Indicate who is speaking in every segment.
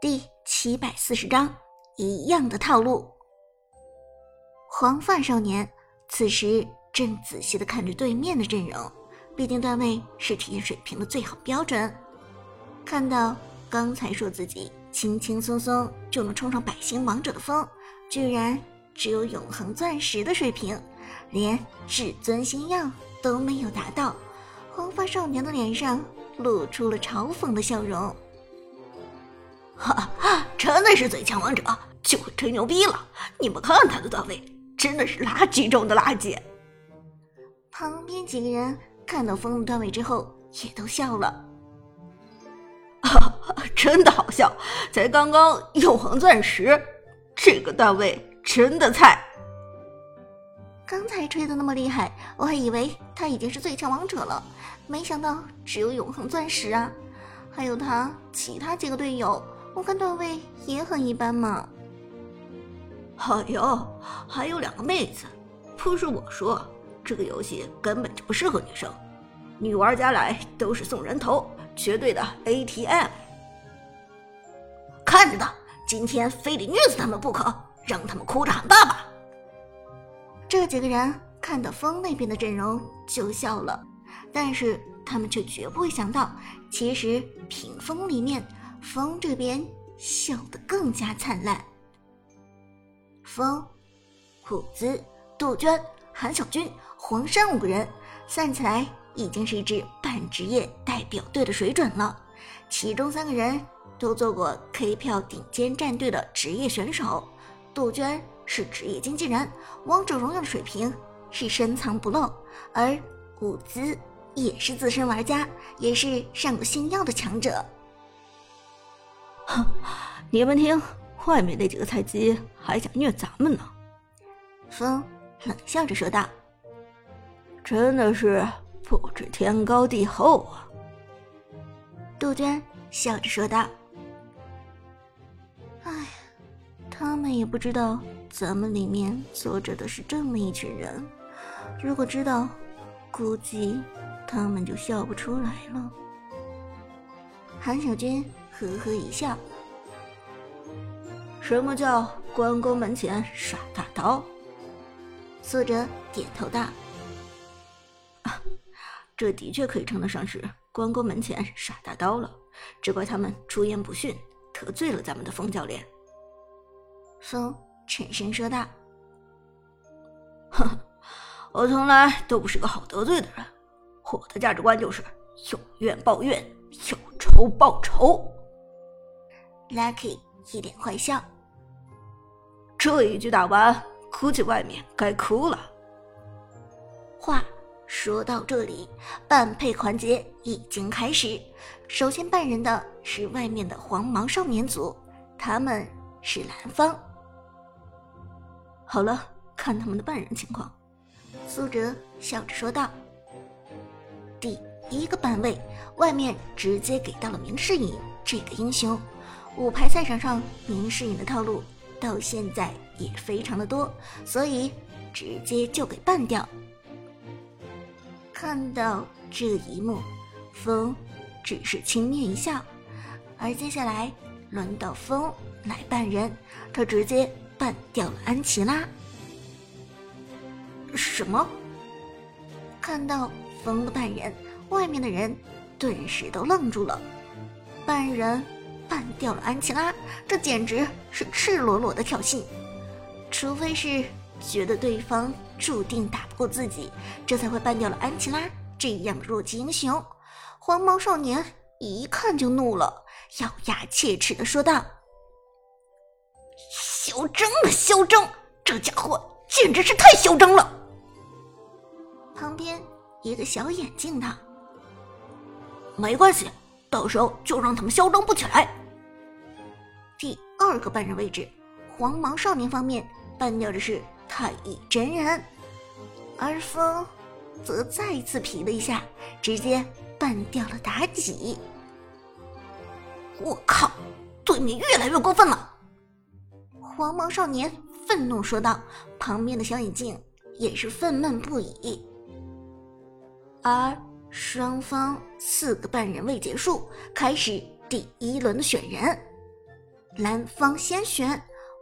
Speaker 1: 第七百四十章，一样的套路。黄发少年此时正仔细的看着对面的阵容，毕竟段位是体验水平的最好标准。看到刚才说自己轻轻松松就能冲上百星王者的风，居然只有永恒钻石的水平，连至尊星耀都没有达到。黄发少年的脸上露出了嘲讽的笑容。
Speaker 2: 哈，真的是最强王者，就会吹牛逼了。你们看他的段位，真的是垃圾中的垃圾。
Speaker 1: 旁边几个人看到风的段位之后，也都笑了。
Speaker 2: 哈，真的好笑，才刚刚永恒钻石，这个段位真的菜。
Speaker 1: 刚才吹的那么厉害，我还以为他已经是最强王者了，没想到只有永恒钻石啊！还有他其他几个队友。我看段位也很一般嘛。
Speaker 2: 哎呦，还有两个妹子，不是我说，这个游戏根本就不适合女生，女玩家来都是送人头，绝对的 ATM。看着呢，今天非得虐死他们不可，让他们哭着喊爸爸。
Speaker 1: 这几个人看到风那边的阵容就笑了，但是他们却绝不会想到，其实屏风里面。风这边笑得更加灿烂。风、虎子、杜鹃、韩小军、黄山五个人算起来已经是一支半职业代表队的水准了。其中三个人都做过 K 票顶尖战队的职业选手，杜鹃是职业经纪人，王者荣耀的水平是深藏不露，而伍兹也是资深玩家，也是上过星耀的强者。
Speaker 2: 哼，你们听，外面那几个菜鸡还想虐咱们呢。
Speaker 1: 风冷笑着说道：“
Speaker 2: 真的是不知天高地厚啊。”
Speaker 1: 杜鹃笑着说道：“哎，他们也不知道咱们里面坐着的是这么一群人，如果知道，估计他们就笑不出来了。”韩小军。呵呵一笑，
Speaker 2: 什么叫关公门前耍大刀？
Speaker 1: 苏哲点头道：“，
Speaker 2: 这的确可以称得上是关公门前耍大刀了。只怪他们出言不逊，得罪了咱们的风教练。”
Speaker 1: 风沉声说道：“
Speaker 2: 哼，我从来都不是个好得罪的人，我的价值观就是有怨报怨，有仇报仇。”
Speaker 1: Lucky 一脸坏笑，
Speaker 2: 这一局打完，估计外面该哭了。
Speaker 1: 话说到这里，半配环节已经开始。首先扮人的是外面的黄毛少年组，他们是蓝方。
Speaker 2: 好了，看他们的扮人情况。
Speaker 1: 苏哲笑着说道：“第一个班位，外面直接给到了明世隐这个英雄。”五排赛场上，明世隐的套路到现在也非常的多，所以直接就给办掉。看到这一幕，风只是轻蔑一笑，而接下来轮到风来扮人，他直接扮掉了安琪拉。
Speaker 2: 什么？
Speaker 1: 看到风的半人，外面的人顿时都愣住了，半人。办掉了安琪拉，这简直是赤裸裸的挑衅。除非是觉得对方注定打不过自己，这才会办掉了安琪拉这样弱鸡英雄。黄毛少年一看就怒了，咬牙切齿的说道：“
Speaker 2: 嚣张啊，嚣张！这家伙简直是太嚣张了！”
Speaker 1: 旁边一个小眼镜的，
Speaker 2: 没关系。到时候就让他们嚣张不起来。
Speaker 1: 二个半人位置，黄毛少年方面扮掉的是太乙真人，而风则再次皮了一下，直接扮掉了妲己。
Speaker 2: 我靠，对面越来越过分了！
Speaker 1: 黄毛少年愤怒说道，旁边的小眼镜也是愤懑不已，而。双方四个半人未结束，开始第一轮的选人。蓝方先选。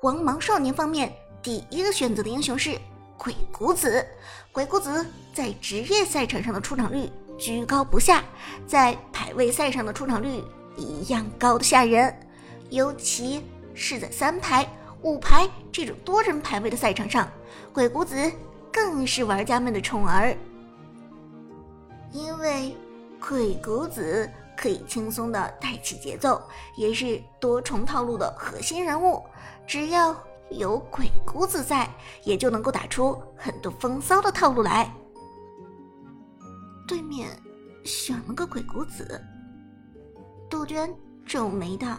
Speaker 1: 黄芒少年方面，第一个选择的英雄是鬼谷子。鬼谷子在职业赛场上的出场率居高不下，在排位赛上的出场率一样高的吓人，尤其是在三排、五排这种多人排位的赛场上，鬼谷子更是玩家们的宠儿。因为鬼谷子可以轻松的带起节奏，也是多重套路的核心人物。只要有鬼谷子在，也就能够打出很多风骚的套路来。对面选了个鬼谷子，杜鹃皱眉道：“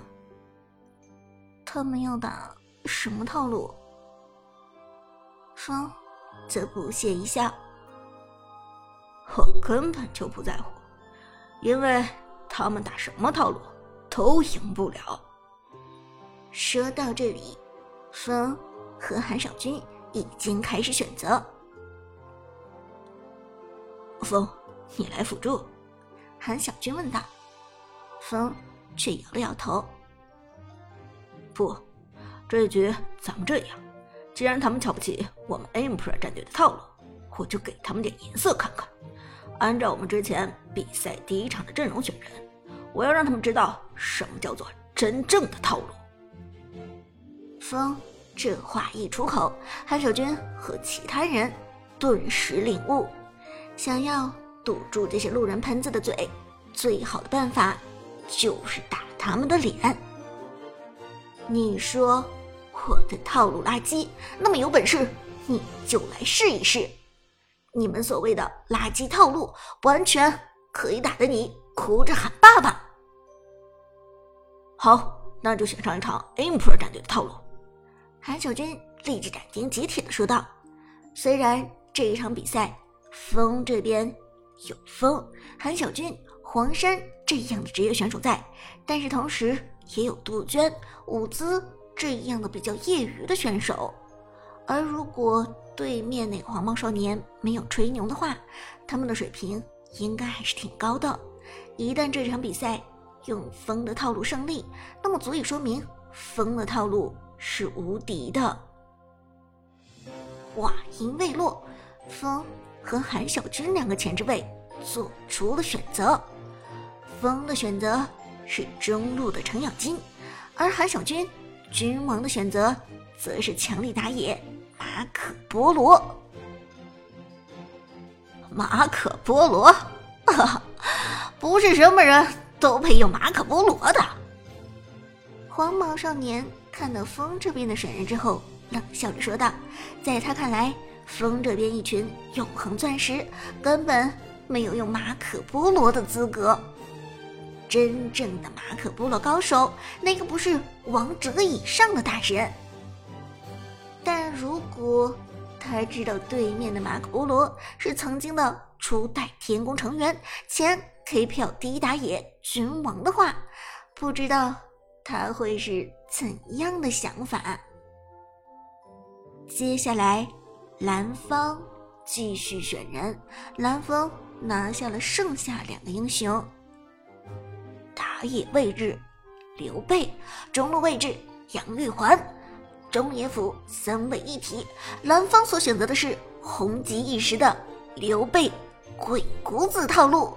Speaker 1: 他们要打什么套路？”风则不屑一笑：“
Speaker 2: 我根本就不在乎，因为他们打什么套路都赢不了。”
Speaker 1: 说到这里，风和韩少君已经开始选择。
Speaker 2: 风，你来辅助？
Speaker 1: 韩小军问道。风却摇了摇头。
Speaker 2: 不，这一局咱们这样，既然他们瞧不起我们 Emperor 战队的套路，我就给他们点颜色看看。按照我们之前比赛第一场的阵容选人，我要让他们知道什么叫做真正的套路。
Speaker 1: 风这话一出口，韩守军和其他人顿时领悟：想要堵住这些路人喷子的嘴，最好的办法就是打他们的脸。你说我的套路垃圾，那么有本事你就来试一试。你们所谓的垃圾套路，完全可以打得你哭着喊爸爸。
Speaker 2: 好，那就选上一场 Emperor 战队的套路。
Speaker 1: 韩小军立即斩钉截铁的说道：“虽然这一场比赛，风这边有风、韩小军、黄山这样的职业选手在，但是同时也有杜鹃、舞姿这样的比较业余的选手。而如果对面那个黄毛少年没有吹牛的话，他们的水平应该还是挺高的。一旦这场比赛用风的套路胜利，那么足以说明风的套路。”是无敌的。话音未落，风和韩小军两个前置位做出了选择。风的选择是中路的程咬金，而韩小军君王的选择则是强力打野马可波罗。
Speaker 2: 马可波罗，哈 哈不是什么人都配用马可波罗的。
Speaker 1: 黄毛少年。看到风这边的选人之后，冷笑着说道：“在他看来，风这边一群永恒钻石根本没有用马可波罗的资格。真正的马可波罗高手，那个不是王者以上的大神？但如果他知道对面的马可波罗是曾经的初代天宫成员、前 KPL 第一打野君王的话，不知道他会是。”怎样的想法？接下来，蓝方继续选人。蓝方拿下了剩下两个英雄。打野位置，刘备；中路位置，杨玉环。中野辅三位一体，蓝方所选择的是红极一时的刘备鬼谷子套路。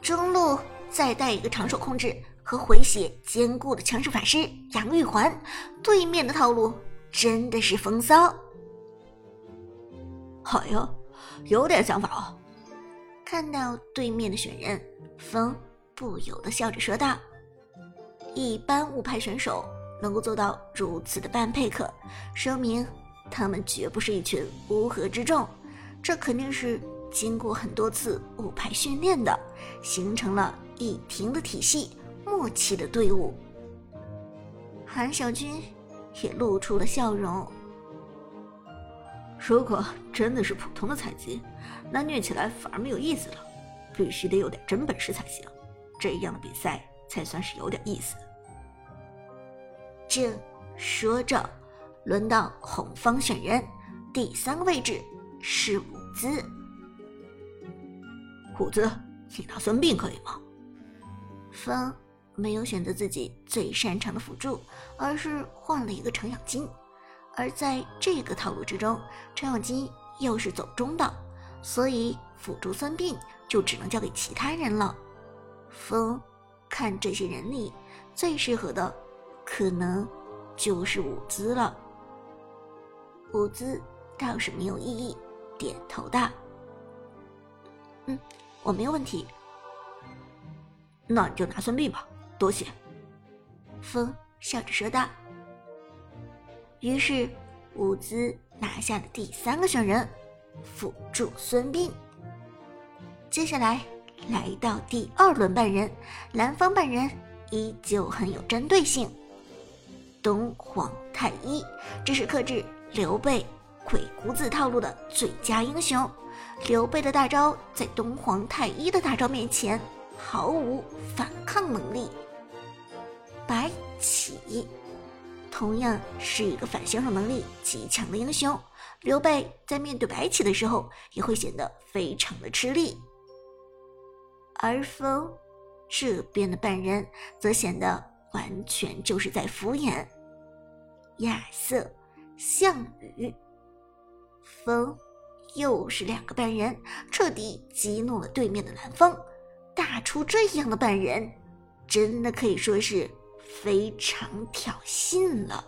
Speaker 1: 中路再带一个长手控制。和回血坚固的强势法师杨玉环，对面的套路真的是风骚。
Speaker 2: 好哟，有点想法哦。
Speaker 1: 看到对面的选人，风不由得笑着说道：“一般五排选手能够做到如此的半配合，说明他们绝不是一群乌合之众，这肯定是经过很多次五排训练的，形成了一停的体系。”默契的队伍，韩小军也露出了笑容。
Speaker 2: 如果真的是普通的采集，那虐起来反而没有意思了。必须得有点真本事才行，这样的比赛才算是有点意思。
Speaker 1: 正说着，轮到红方选人，第三个位置是伍兹。
Speaker 2: 伍兹，你拿孙膑可以吗？
Speaker 1: 风。没有选择自己最擅长的辅助，而是换了一个程咬金。而在这个套路之中，程咬金又是走中的，所以辅助孙膑就只能交给其他人了。风看这些人里最适合的，可能就是舞姿了。舞姿倒是没有异议，点头道：“嗯，我没有问题。
Speaker 2: 那你就拿孙膑吧，多谢。”
Speaker 1: 风笑着说道。于是，伍兹拿下了第三个选人，辅助孙膑。接下来来到第二轮半人，蓝方半人依旧很有针对性。东皇太一，这是克制刘备鬼谷子套路的最佳英雄。刘备的大招在东皇太一的大招面前毫无反抗能力。白起。同样是一个反向手能力极强的英雄，刘备在面对白起的时候也会显得非常的吃力。而风这边的半人则显得完全就是在敷衍。亚瑟、项羽、风，又是两个半人，彻底激怒了对面的蓝方。打出这样的半人，真的可以说是。非常挑衅了。